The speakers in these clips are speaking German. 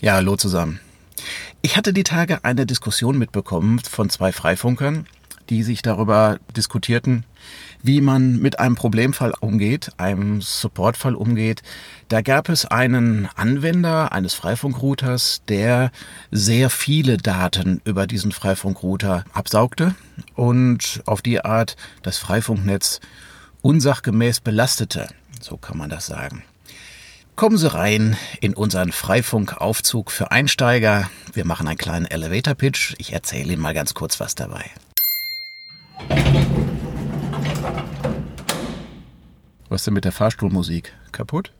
Ja, hallo zusammen. Ich hatte die Tage eine Diskussion mitbekommen von zwei Freifunkern, die sich darüber diskutierten, wie man mit einem Problemfall umgeht, einem Supportfall umgeht. Da gab es einen Anwender eines Freifunkrouters, der sehr viele Daten über diesen Freifunkrouter absaugte und auf die Art das Freifunknetz unsachgemäß belastete. So kann man das sagen. Kommen Sie rein in unseren Freifunkaufzug für Einsteiger. Wir machen einen kleinen Elevator Pitch. Ich erzähle Ihnen mal ganz kurz was dabei. Was ist denn mit der Fahrstuhlmusik? Kaputt?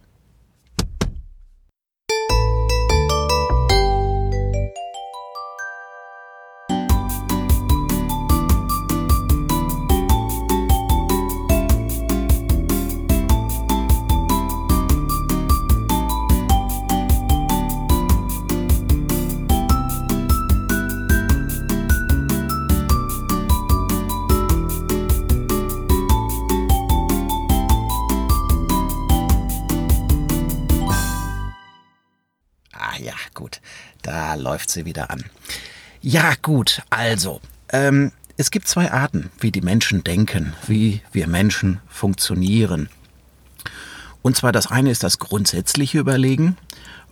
Da läuft sie wieder an. Ja, gut, also, ähm, es gibt zwei Arten, wie die Menschen denken, wie wir Menschen funktionieren. Und zwar das eine ist das grundsätzliche Überlegen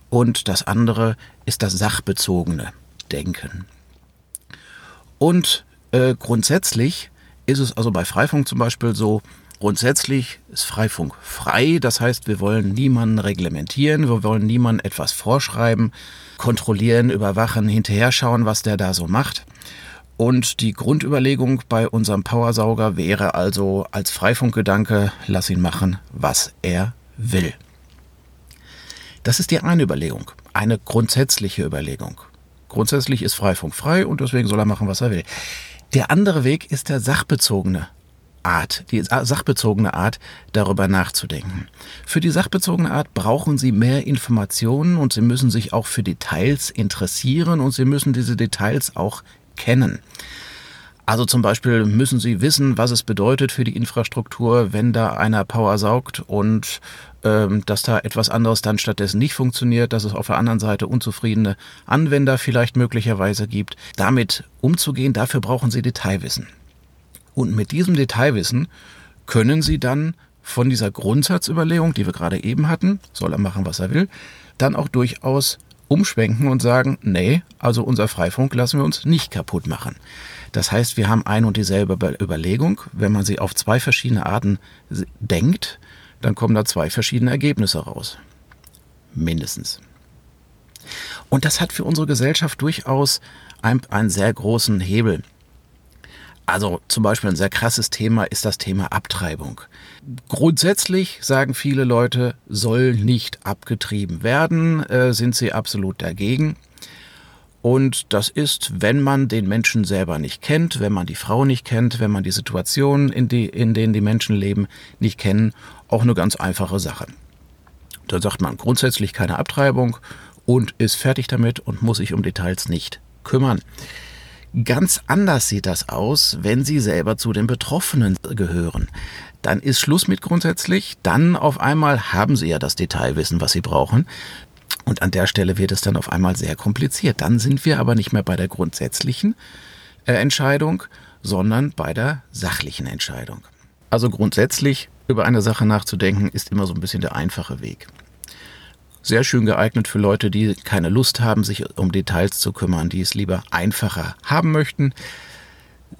und das andere ist das sachbezogene Denken. Und äh, grundsätzlich ist es also bei Freifunk zum Beispiel so, grundsätzlich ist Freifunk frei, das heißt, wir wollen niemanden reglementieren, wir wollen niemanden etwas vorschreiben, kontrollieren, überwachen, hinterher schauen, was der da so macht. Und die Grundüberlegung bei unserem Powersauger wäre also als Freifunkgedanke, lass ihn machen, was er will. Das ist die eine Überlegung, eine grundsätzliche Überlegung. Grundsätzlich ist Freifunk frei und deswegen soll er machen, was er will. Der andere Weg ist der sachbezogene Art, die sachbezogene Art, darüber nachzudenken. Für die sachbezogene Art brauchen Sie mehr Informationen und Sie müssen sich auch für Details interessieren und Sie müssen diese Details auch kennen. Also zum Beispiel müssen Sie wissen, was es bedeutet für die Infrastruktur, wenn da einer Power saugt und ähm, dass da etwas anderes dann stattdessen nicht funktioniert, dass es auf der anderen Seite unzufriedene Anwender vielleicht möglicherweise gibt. Damit umzugehen, dafür brauchen Sie Detailwissen. Und mit diesem Detailwissen können Sie dann von dieser Grundsatzüberlegung, die wir gerade eben hatten, soll er machen, was er will, dann auch durchaus umschwenken und sagen, nee, also unser Freifunk lassen wir uns nicht kaputt machen. Das heißt, wir haben ein und dieselbe Überlegung. Wenn man sie auf zwei verschiedene Arten denkt, dann kommen da zwei verschiedene Ergebnisse raus. Mindestens. Und das hat für unsere Gesellschaft durchaus einen, sehr großen Hebel. Also zum Beispiel ein sehr krasses Thema ist das Thema Abtreibung. Grundsätzlich sagen viele Leute, soll nicht abgetrieben werden, äh, sind sie absolut dagegen. Und das ist, wenn man den Menschen selber nicht kennt, wenn man die Frau nicht kennt, wenn man die Situationen, in, die, in denen die Menschen leben, nicht kennen, auch eine ganz einfache Sache. Da sagt man grundsätzlich keine Abtreibung und ist fertig damit und muss sich um Details nicht kümmern. Ganz anders sieht das aus, wenn Sie selber zu den Betroffenen gehören. Dann ist Schluss mit grundsätzlich, dann auf einmal haben Sie ja das Detailwissen, was Sie brauchen. Und an der Stelle wird es dann auf einmal sehr kompliziert. Dann sind wir aber nicht mehr bei der grundsätzlichen äh, Entscheidung, sondern bei der sachlichen Entscheidung. Also grundsätzlich über eine Sache nachzudenken, ist immer so ein bisschen der einfache Weg. Sehr schön geeignet für Leute, die keine Lust haben, sich um Details zu kümmern, die es lieber einfacher haben möchten.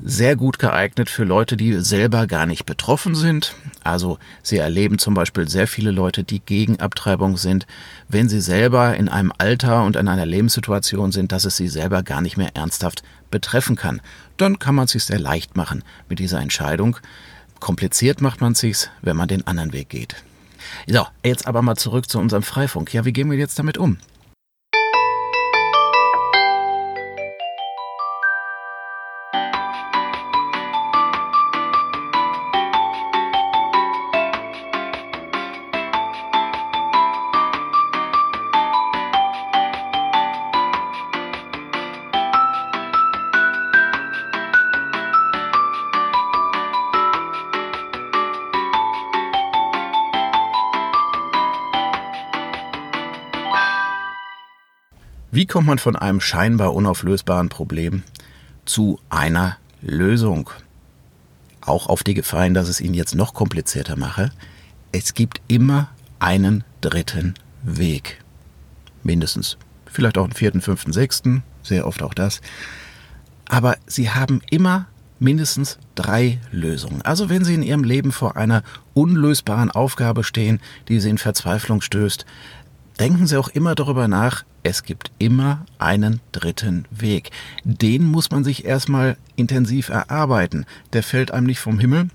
Sehr gut geeignet für Leute, die selber gar nicht betroffen sind. Also sie erleben zum Beispiel sehr viele Leute, die gegen Abtreibung sind, wenn sie selber in einem Alter und in einer Lebenssituation sind, dass es sie selber gar nicht mehr ernsthaft betreffen kann. Dann kann man es sich sehr leicht machen mit dieser Entscheidung. Kompliziert macht man es sich, wenn man den anderen Weg geht. So, jetzt aber mal zurück zu unserem Freifunk. Ja, wie gehen wir jetzt damit um? Wie kommt man von einem scheinbar unauflösbaren Problem zu einer Lösung? Auch auf die Gefallen, dass es ihn jetzt noch komplizierter mache. Es gibt immer einen dritten Weg. Mindestens. Vielleicht auch einen vierten, fünften, sechsten. Sehr oft auch das. Aber sie haben immer mindestens drei Lösungen. Also wenn Sie in Ihrem Leben vor einer unlösbaren Aufgabe stehen, die Sie in Verzweiflung stößt, denken Sie auch immer darüber nach, es gibt immer einen dritten Weg. Den muss man sich erstmal intensiv erarbeiten. Der fällt einem nicht vom Himmel.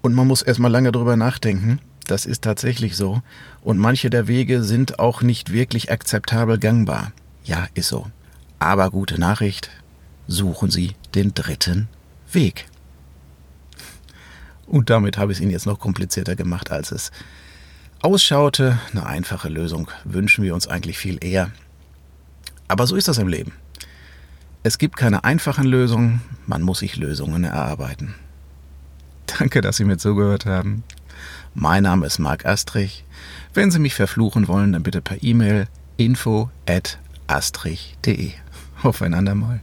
Und man muss erstmal lange darüber nachdenken. Das ist tatsächlich so. Und manche der Wege sind auch nicht wirklich akzeptabel gangbar. Ja, ist so. Aber gute Nachricht, suchen Sie den dritten Weg. Und damit habe ich es Ihnen jetzt noch komplizierter gemacht, als es ausschaute. Eine einfache Lösung wünschen wir uns eigentlich viel eher. Aber so ist das im Leben. Es gibt keine einfachen Lösungen, man muss sich Lösungen erarbeiten. Danke, dass Sie mir zugehört haben. Mein Name ist Marc Astrich. Wenn Sie mich verfluchen wollen, dann bitte per E-Mail info at astrich.de. Auf ein andermal.